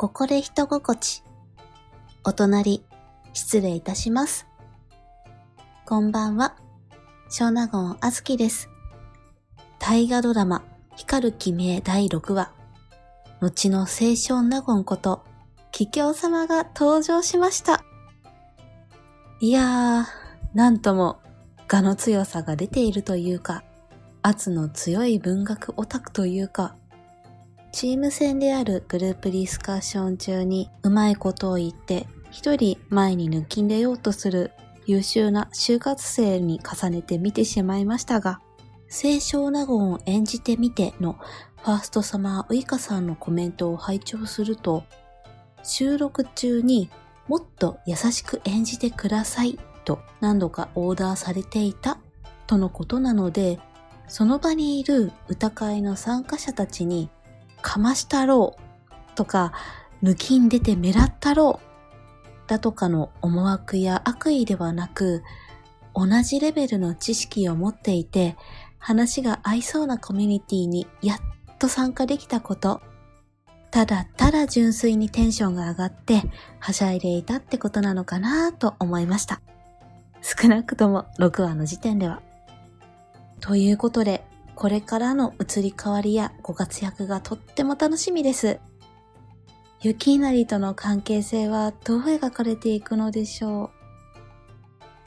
ここで人心地。お隣、失礼いたします。こんばんは。小納言あずきです。大河ドラマ、光る君へ第6話。後の清少納言こと、桔梗様が登場しました。いやー、なんとも、画の強さが出ているというか、圧の強い文学オタクというか、チーム戦であるグループディスカッション中にうまいことを言って一人前に抜きんでようとする優秀な就活生に重ねて見てしまいましたが、清少納言を演じてみてのファーストサマーウイカさんのコメントを拝聴すると、収録中にもっと優しく演じてくださいと何度かオーダーされていたとのことなので、その場にいる歌会の参加者たちにかましたろうとか、抜きん出て目立ったろうだとかの思惑や悪意ではなく、同じレベルの知識を持っていて、話が合いそうなコミュニティにやっと参加できたこと、ただただ純粋にテンションが上がってはしゃいでいたってことなのかなと思いました。少なくとも6話の時点では。ということで、これからの移り変わりやご活躍がとっても楽しみです。雪稲荷との関係性はどう描かれていくのでしょう。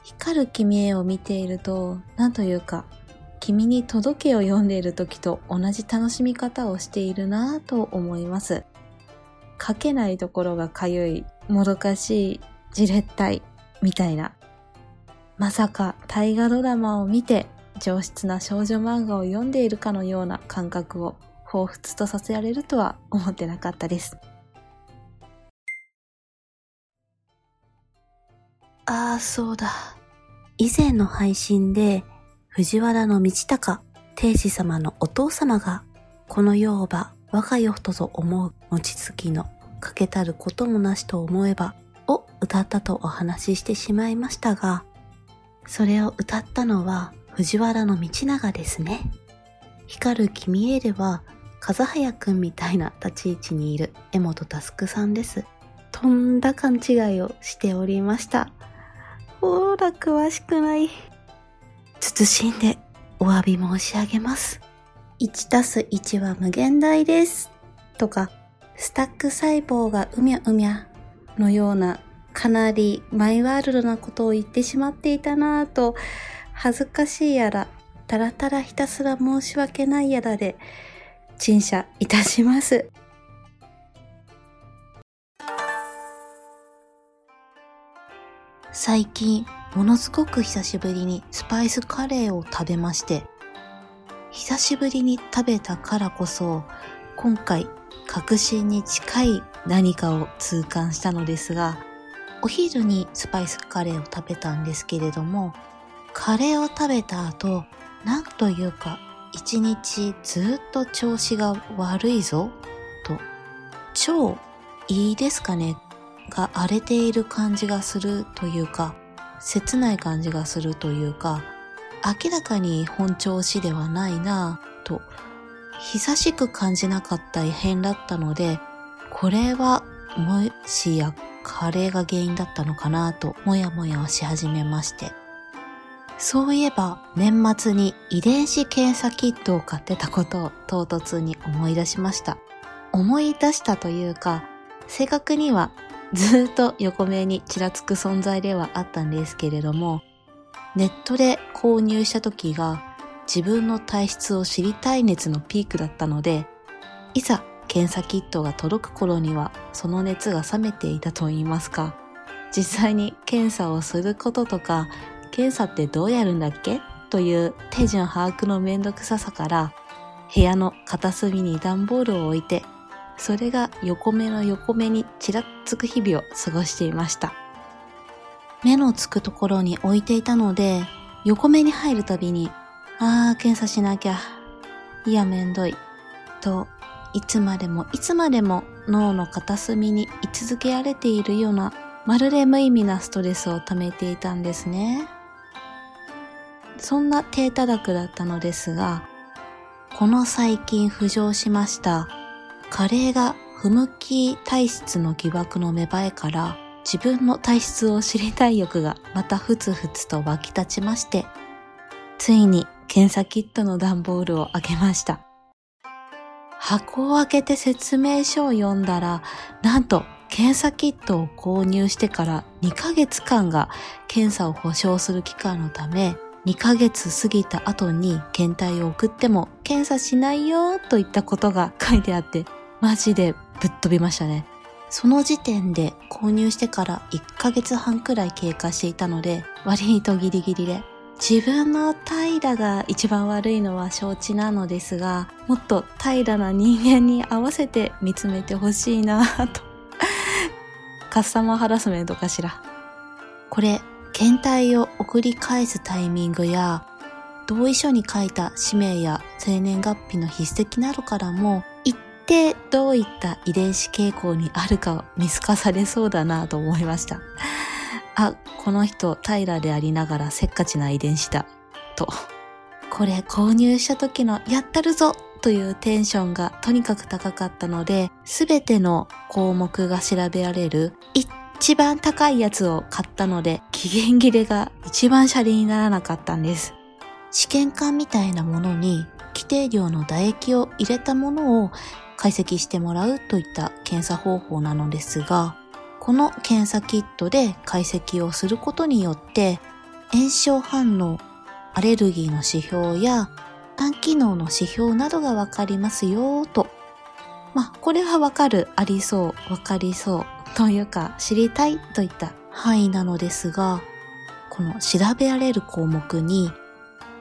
光る君へを見ていると、なんというか、君に届けを読んでいる時と同じ楽しみ方をしているなぁと思います。書けないところがかゆい、もどかしい、じれったい、みたいな。まさか大河ドラマを見て上質な少女漫画を読んでいるかのような感覚を彷彿とさせられるとは思ってなかったです。ああ、そうだ。以前の配信で藤原道隆、天使様のお父様が、この世をば我が世とぞ思う餅つきのかけたることもなしと思えばを歌ったとお話ししてしまいましたが、それを歌ったのは藤原道長ですね。光る君へでは、風早くんみたいな立ち位置にいる江本佑さんです。とんだ勘違いをしておりました。ほーら、詳しくない。慎んでお詫び申し上げます。1たす1は無限大です。とか、スタック細胞がうみゃうみゃのようなかなりマイワールドなことを言ってしまっていたなぁと恥ずかしいやら、たらたらひたすら申し訳ないやらで、陳謝いたします。最近、ものすごく久しぶりにスパイスカレーを食べまして、久しぶりに食べたからこそ、今回、確信に近い何かを痛感したのですが、お昼にスパイスカレーを食べたんですけれども、カレーを食べた後、なんというか、一日ずっと調子が悪いぞ、と、超いいですかねが荒れている感じがするというか、切ない感じがするというか、明らかに本調子ではないなぁと、久しく感じなかった異変だったので、これはもしやカレーが原因だったのかなと、もやもやをし始めまして。そういえば年末に遺伝子検査キットを買ってたことを唐突に思い出しました。思い出したというか、正確にはずっと横目にちらつく存在ではあったんですけれども、ネットで購入した時が自分の体質を知りたい熱のピークだったので、いざ検査キットが届く頃にはその熱が冷めていたと言いますか、実際に検査をすることとか検査ってどうやるんだっけ？という手順把握のめんどくささから、部屋の片隅に段ボールを置いて、それが横目の横目にちらっつく日々を過ごしていました。目のつくところに置いていたので、横目に入るたびに、あー、検査しなきゃ。いや、めんどい。と、いつまでもいつまでも脳の片隅に居続けられているような、まるで無意味なストレスを溜めていたんですね。そんな低たらくだったのですが、この最近浮上しました、カレーが不向き体質の疑惑の芽生えから自分の体質を知りたい欲がまたふつふつと湧き立ちまして、ついに検査キットの段ボールを開けました。箱を開けて説明書を読んだら、なんと検査キットを購入してから2ヶ月間が検査を保証する期間のため、2ヶ月過ぎた後に検体を送っても検査しないよといったことが書いてあって、マジでぶっ飛びましたね。その時点で購入してから1ヶ月半くらい経過していたので、割とギリギリで。自分の平らが一番悪いのは承知なのですが、もっと平らな人間に合わせて見つめてほしいなぁと。カスタマーハラスメントかしら。これ、検体を送り返すタイミングや、同意書に書いた氏名や生年月日の筆跡などからも、一定どういった遺伝子傾向にあるかを見透かされそうだなと思いました。あ、この人平でありながらせっかちな遺伝子だ。と。これ購入した時のやったるぞというテンションがとにかく高かったので、すべての項目が調べられる一一番高いやつを買ったので、期限切れが一番シャリにならなかったんです。試験管みたいなものに規定量の唾液を入れたものを解析してもらうといった検査方法なのですが、この検査キットで解析をすることによって、炎症反応、アレルギーの指標や肝機能の指標などがわかりますよと。まあ、これはわかる、ありそう、わかりそう、というか知りたいといった範囲なのですが、この調べられる項目に、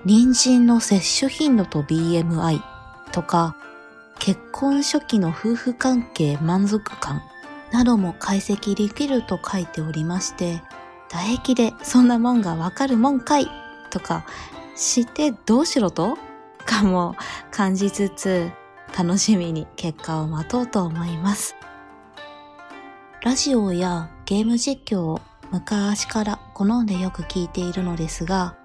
妊娠の摂取頻度と BMI とか、結婚初期の夫婦関係満足感なども解析できると書いておりまして、唾液でそんなもんがわかるもんかいとか、知ってどうしろとかも感じつつ、楽しみに結果を待とうと思います。ラジオやゲーム実況を昔から好んでよく聞いているのですが、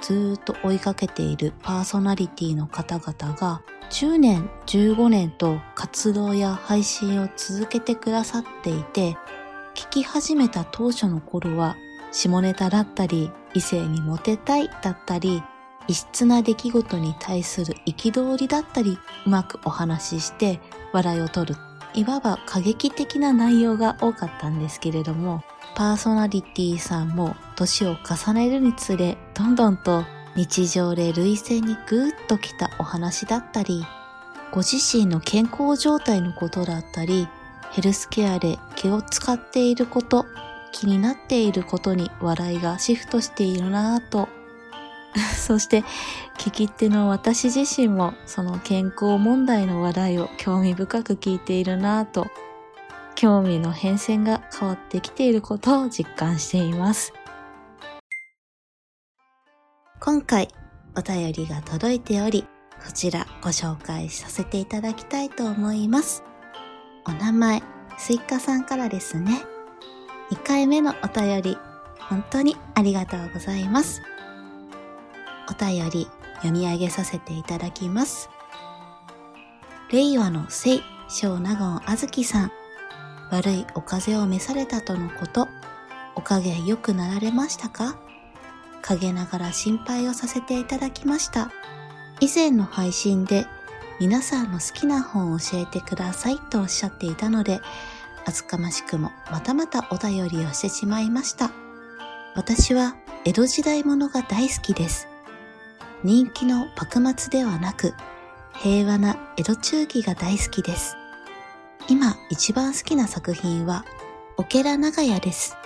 ずっと追いかけているパーソナリティの方々が10年、15年と活動や配信を続けてくださっていて、聞き始めた当初の頃は、下ネタだったり、異性にモテたいだったり、異質な出来事に対する憤りだったり、うまくお話しして笑いを取る。いわば過激的な内容が多かったんですけれども、パーソナリティさんも年を重ねるにつれ、どんどんと日常で類線にぐーっときたお話だったり、ご自身の健康状態のことだったり、ヘルスケアで気を使っていること、気になっていることに笑いがシフトしているなぁと。そして、聞き手の私自身もその健康問題の話題を興味深く聞いているなぁと、興味の変遷が変わってきていることを実感しています。今回お便りが届いており、こちらご紹介させていただきたいと思います。お名前、スイカさんからですね。2回目のお便り、本当にありがとうございます。お便り読み上げさせていただきます。令和の聖、小納言あずきさん。悪いお風邪を召されたとのこと、おかげ良くなられましたか？陰ながら心配をさせていただきました。以前の配信で皆さんの好きな本を教えてくださいとおっしゃっていたので、厚かましくもまたまたお便りをしてしまいました。私は江戸時代物が大好きです。人気の幕末ではなく、平和な江戸中期が大好きです。今一番好きな作品は、オケラ長屋です。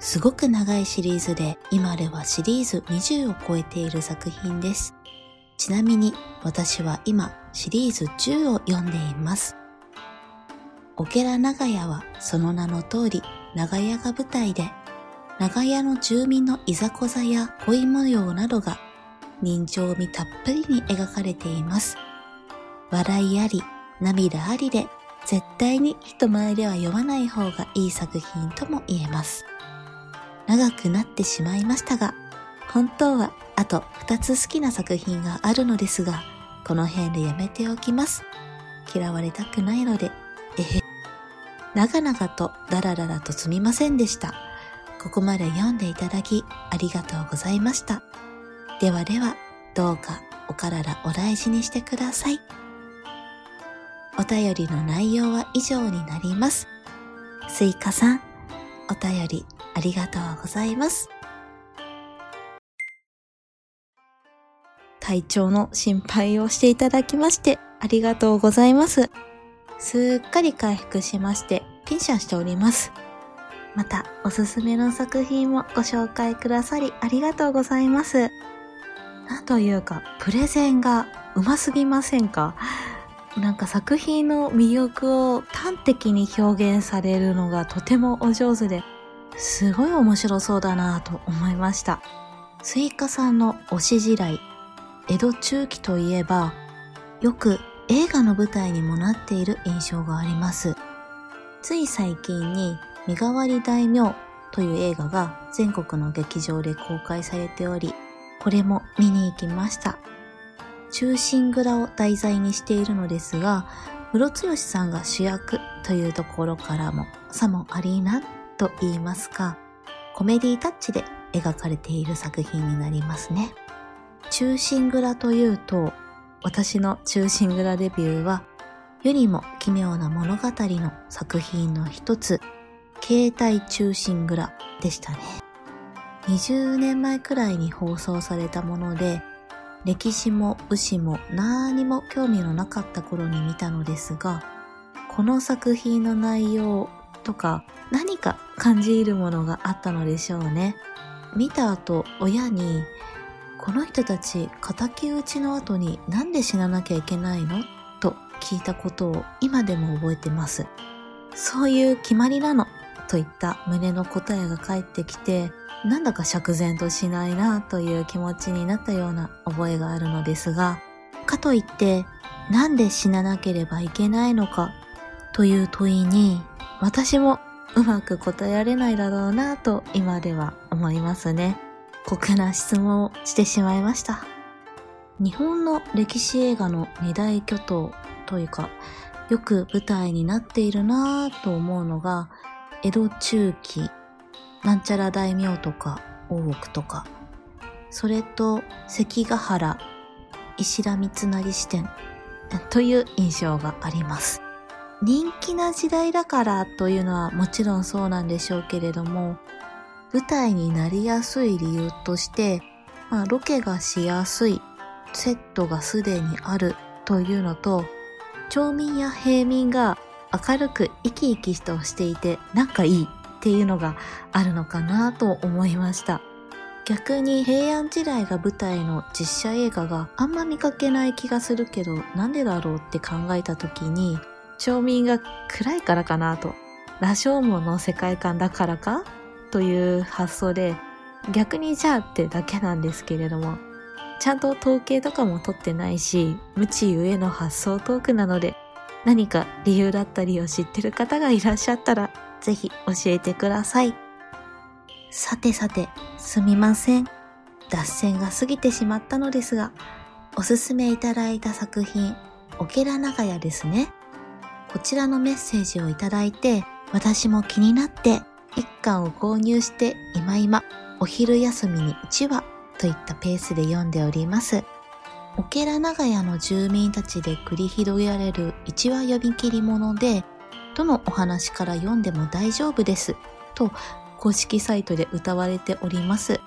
すごく長いシリーズで今ではシリーズ20を超えている作品です。ちなみに私は今シリーズ10を読んでいます。オケラ長屋はその名の通り長屋が舞台で長屋の住民のいざこざや恋模様などが人情味たっぷりに描かれています。笑いあり、涙ありで絶対に人前では読まない方がいい作品とも言えます。長くなってしまいましたが、本当はあと2つ好きな作品があるのですが、この辺でやめておきます。嫌われたくないので、えへ長々とダラダラとすみませんでした。ここまで読んでいただきありがとうございました。ではでは、どうかお体お大事にしてください。お便りの内容は以上になります。スイカさん、お便りありがとうございます。体調の心配をしていただきましてありがとうございます。すっかり回復しまして、ピンシャンしております。また、おすすめの作品もご紹介くださりありがとうございます。なんというか、プレゼンがうますぎませんか？なんか作品の魅力を端的に表現されるのがとてもお上手で、すごい面白そうだなと思いました。スイカさんの推し時代、江戸中期といえば、よく映画の舞台にもなっている印象があります。つい最近に身代わり大名という映画が全国の劇場で公開されており、これも見に行きました。忠臣蔵を題材にしているのですが、ムロツヨシさんが主役というところからもさもありなと言いますか、コメディタッチで描かれている作品になりますね。中心蔵というと、私の中心蔵デビューは、よりも奇妙な物語の作品の一つ、携帯中心蔵でしたね。20年前くらいに放送されたもので、歴史も武士も何も興味のなかった頃に見たのですが、この作品の内容とか何か感じるものがあったのでしょうね。見た後、親に、この人たち仇討ちの後になんで死ななきゃいけないの？と聞いたことを今でも覚えてます。そういう決まりなの？といった胸の答えが返ってきて、なんだか釈然としないなという気持ちになったような覚えがあるのですが、かといって、なんで死ななければいけないのかという問いに、私もうまく答えられないだろうなと今では思いますね。酷な質問をしてしまいました。日本の歴史映画の二大巨頭というか、よく舞台になっているなぁと思うのが、江戸中期なんちゃら大名とか大奥とか、それと関ヶ原、石田三成支店という印象があります。人気な時代だからというのはもちろんそうなんでしょうけれども、舞台になりやすい理由として、まあ、ロケがしやすい、セットがすでにあるというのと、町民や平民が明るく生き生きとしていて仲いいっていうのがあるのかなと思いました。逆に平安時代が舞台の実写映画があんま見かけない気がするけどなんでだろうって考えた時に町民が暗いからかなと羅生門の世界観だからか？という発想で逆にじゃあってだけなんですけれどもちゃんと統計とかも取ってないし無知ゆえの発想トークなので何か理由だったりを知ってる方がいらっしゃったらぜひ教えてください。さてさて、すみません。脱線が過ぎてしまったのですが、おすすめいただいた作品、オケラ長屋ですね。こちらのメッセージをいただいて、私も気になって一巻を購入して今今、お昼休みに1話といったペースで読んでおります。オケラ長屋の住民たちで繰り広げられる1話読み切りもので、どのお話から読んでも大丈夫です。と公式サイトで歌われております。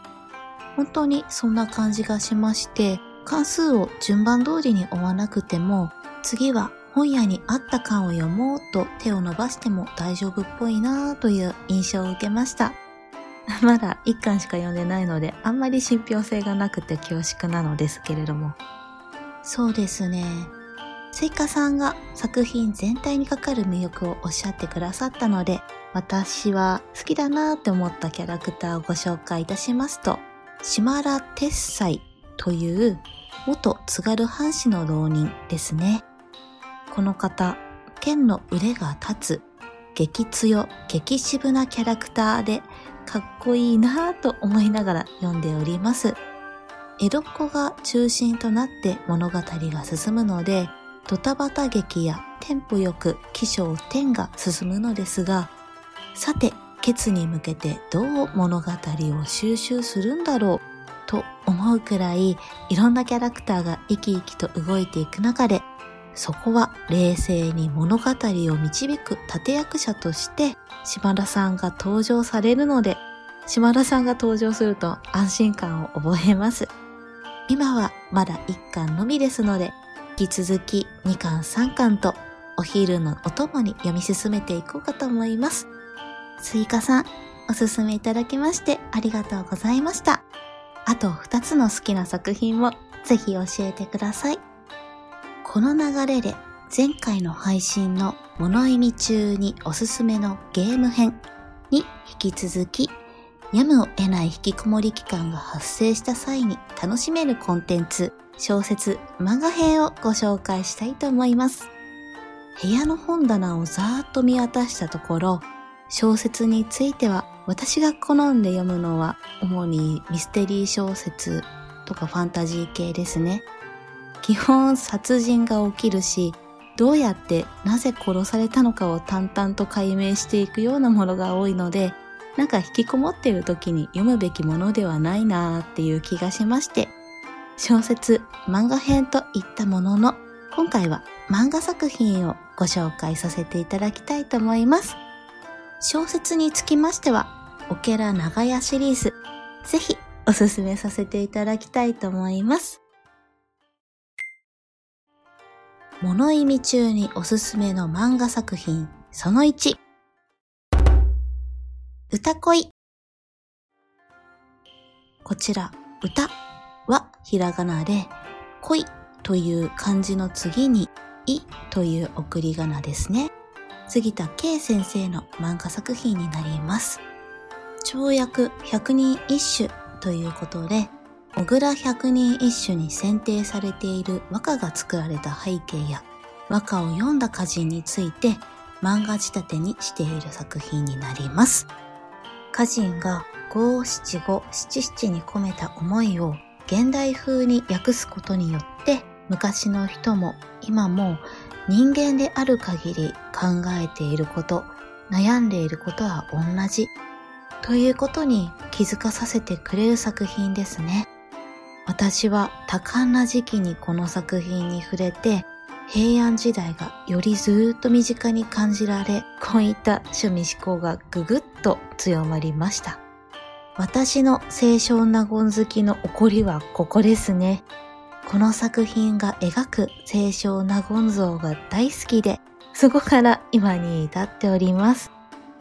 本当にそんな感じがしまして、関数を順番通りに追わなくても、次は本屋にあった巻を読もうと手を伸ばしても大丈夫っぽいなぁという印象を受けました。まだ一巻しか読んでないので、あんまり信憑性がなくて恐縮なのですけれども。そうですね。スイカさんが作品全体にかかる魅力をおっしゃってくださったので、私は好きだなって思ったキャラクターをご紹介いたしますと、島田鉄斎という元津軽藩士の浪人ですね。この方、剣の腕が立つ、激強、激渋なキャラクターで、かっこいいなぁと思いながら読んでおります。江戸っ子が中心となって物語が進むので、ドタバタ劇やテンポよく起承転が進むのですが、さて、ケツに向けてどう物語を収集するんだろうと思うくらいいろんなキャラクターが生き生きと動いていく中で、そこは冷静に物語を導く立役者として島田さんが登場されるので、島田さんが登場すると安心感を覚えます。今はまだ1巻のみですので、引き続き2巻3巻とお昼のお供に読み進めていこうかと思います。スイカさん、おすすめいただきましてありがとうございました。あと2つの好きな作品もぜひ教えてください。この流れで前回の配信の物忌み中におすすめのゲーム編に引き続き、やむを得ない引きこもり期間が発生した際に楽しめるコンテンツ、小説、漫画編をご紹介したいと思います。部屋の本棚をざーっと見渡したところ、小説については私が好んで読むのは主にミステリー小説とかファンタジー系ですね。基本殺人が起きるし、どうやってなぜ殺されたのかを淡々と解明していくようなものが多いので、なんか引きこもってる時に読むべきものではないなーっていう気がしまして、小説、漫画編といったものの、今回は漫画作品をご紹介させていただきたいと思います。小説につきましては、オケラ長屋シリーズ、ぜひおすすめさせていただきたいと思います。物意味中におすすめの漫画作品その1歌恋こちら歌はひらがなで恋という漢字の次にいという送り仮名ですね。杉田圭先生の漫画作品になります。跳躍百人一首ということで小倉百人一首に選定されている和歌が作られた背景や和歌を読んだ歌人について漫画仕立てにしている作品になります。歌人が五七五七七に込めた思いを現代風に訳すことによって昔の人も今も人間である限り考えていること、悩んでいることは同じということに気づかさせてくれる作品ですね。私は多感な時期にこの作品に触れて、平安時代がよりずっと身近に感じられ、こういった趣味思考がぐぐっと強まりました。私の清少納言好きの怒りはここですね。この作品が描く清少納言像が大好きで、そこから今に至っております。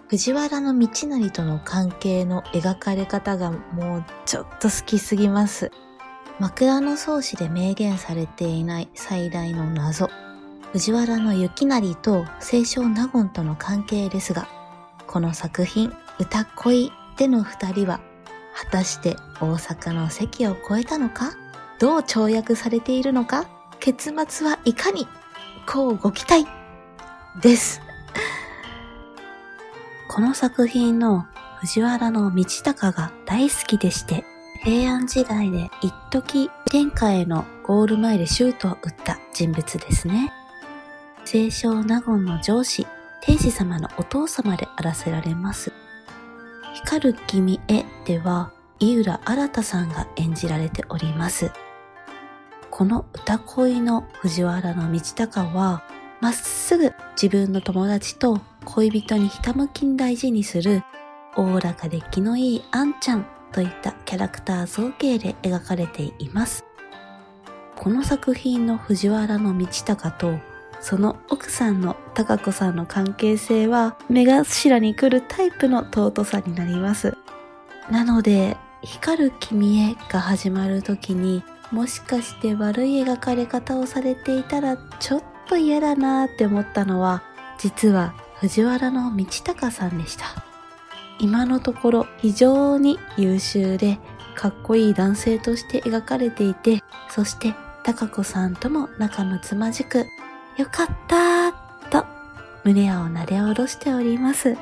藤原道成との関係の描かれ方がもうちょっと好きすぎます。枕草子で明言されていない最大の謎。藤原の雪成と清少納言との関係ですが、この作品、歌恋での二人は、果たして大阪の席を超えたのかどう跳躍されているのか結末はいかにこうご期待です。この作品の藤原の道隆が大好きでして、平安時代で一時天下へのゴール前でシュートを打った人物ですね。清少納言の上司、天使様のお父様であらせられます。光る君へでは、井浦新さんが演じられております。この歌恋の藤原道隆は、まっすぐ自分の友達と恋人にひたむきに大事にする、おおらかで気のいいあんちゃんといったキャラクター造形で描かれています。この作品の藤原道隆とその奥さんの高子さんの関係性は目頭に来るタイプの尊さになります。なので、光る君へが始まる時にもしかして悪い描かれ方をされていたらちょっと嫌だなーって思ったのは実は藤原道隆さんでした。今のところ非常に優秀でかっこいい男性として描かれていて、そして高子さんとも仲睦まじく、よかったーと胸をなで下ろしております。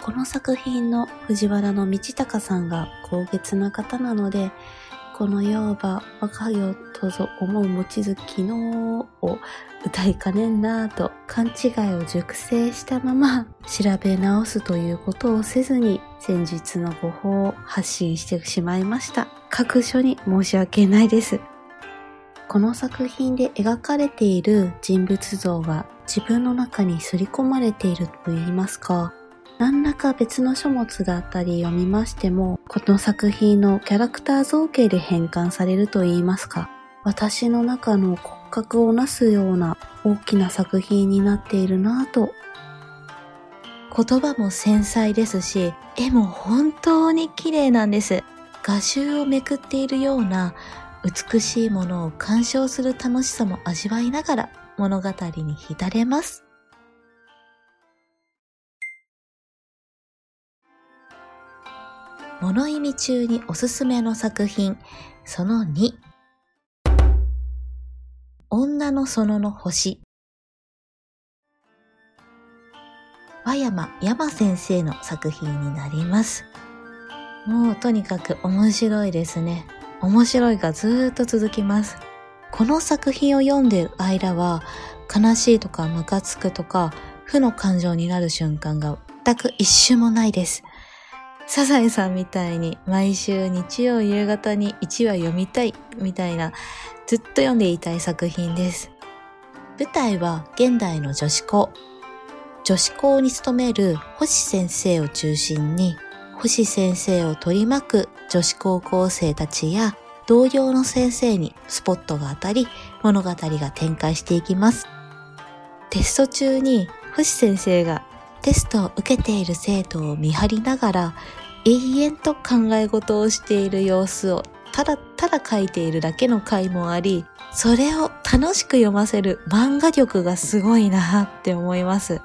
この作品の藤原の道隆さんが高潔な方なので、このようば若よとぞ思う望月のを歌いかねんなぁと勘違いを熟成したまま調べ直すということをせずに先日のご報を発信してしまいました。各所に申し訳ないです。この作品で描かれている人物像が自分の中に刷り込まれていると言いますか、何らか別の書物だったり読みましても、この作品のキャラクター造形で変換されると言いますか、私の中の骨格をなすような大きな作品になっているなぁと。言葉も繊細ですし、絵も本当に綺麗なんです。画集をめくっているような美しいものを鑑賞する楽しさも味わいながら物語に浸れます。物意味中におすすめの作品、その2。女の園の星。和山山先生の作品になります。もうとにかく面白いですね。面白いがずっと続きます。この作品を読んでる間は、悲しいとかムカつくとか、負の感情になる瞬間が全く一瞬もないです。サザエさんみたいに毎週日曜夕方に1話読みたいみたいなずっと読んでいたい作品です。舞台は現代の女子校。女子校に勤める星先生を中心に星先生を取り巻く女子高校生たちや同僚の先生にスポットが当たり物語が展開していきます。テスト中に星先生がテストを受けている生徒を見張りながら永遠と考え事をしている様子をただただ書いているだけの回もあり、それを楽しく読ませる漫画力がすごいなって思います。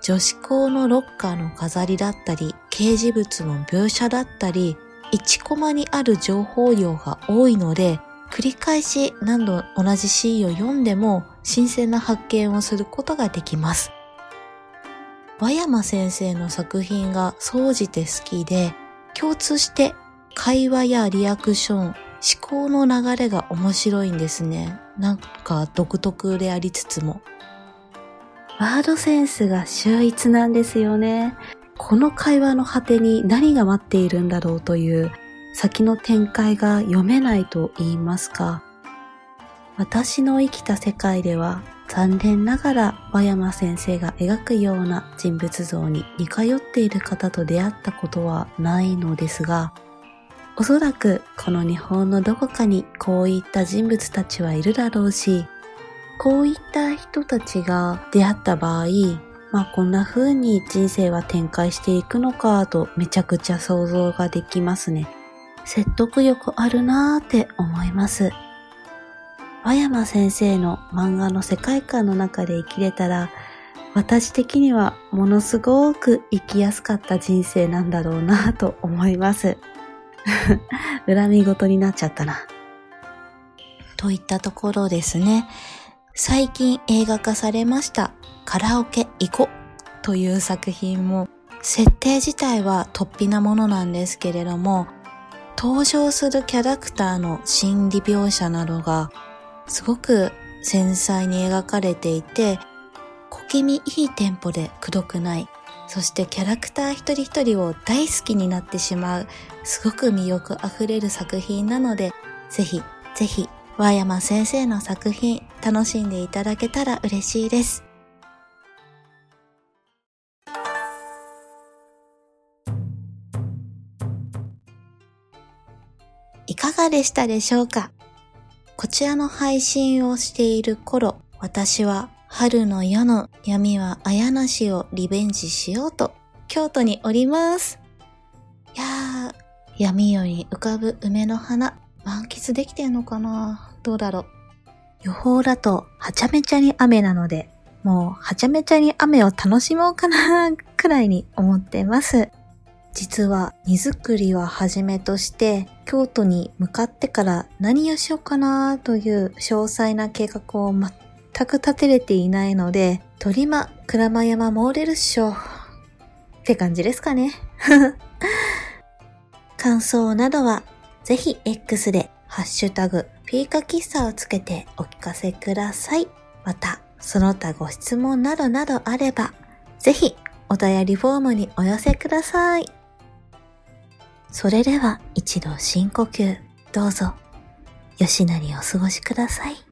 女子校のロッカーの飾りだったり、掲示物の描写だったり、1コマにある情報量が多いので、繰り返し何度同じシーンを読んでも新鮮な発見をすることができます。和山先生の作品が総じて好きで、共通して会話やリアクション、思考の流れが面白いんですね。なんか独特でありつつも。ワードセンスが秀逸なんですよね。この会話の果てに何が待っているんだろうという先の展開が読めないと言いますか。私の生きた世界では残念ながら和山先生が描くような人物像に似通っている方と出会ったことはないのですが、おそらくこの日本のどこかにこういった人物たちはいるだろうし、こういった人たちが出会った場合、まあこんな風に人生は展開していくのかとめちゃくちゃ想像ができますね。説得力あるなーって思います。和山先生の漫画の世界観の中で生きれたら、私的にはものすごく生きやすかった人生なんだろうなと思います。恨み事になっちゃったな。といったところですね。最近映画化されましたカラオケ行こという作品も設定自体は突飛なものなんですけれども登場するキャラクターの心理描写などがすごく繊細に描かれていて、小気味いいテンポでくどくない。そしてキャラクター一人一人を大好きになってしまう、すごく魅力あふれる作品なので、ぜひ、ぜひ、和山先生の作品、楽しんでいただけたら嬉しいです。いかがでしたでしょうか？こちらの配信をしている頃、私は春の夜の闇は綾なしをリベンジしようと京都におります。いやー、闇夜に浮かぶ梅の花、満喫できてんのかな？どうだろう。予報だとはちゃめちゃに雨なので、もうはちゃめちゃに雨を楽しもうかなくらいに思ってます。実は荷造りははじめとして京都に向かってから何をしようかなという詳細な計画を全く立てれていないので、鳥間、鞍山モーレルっしょ。って感じですかね。感想などはぜひ X でハッシュタグピーカ喫茶をつけてお聞かせください。また、その他ご質問などなどあれば、ぜひお便りフォームにお寄せください。それでは一度深呼吸、どうぞ、吉成なりお過ごしください。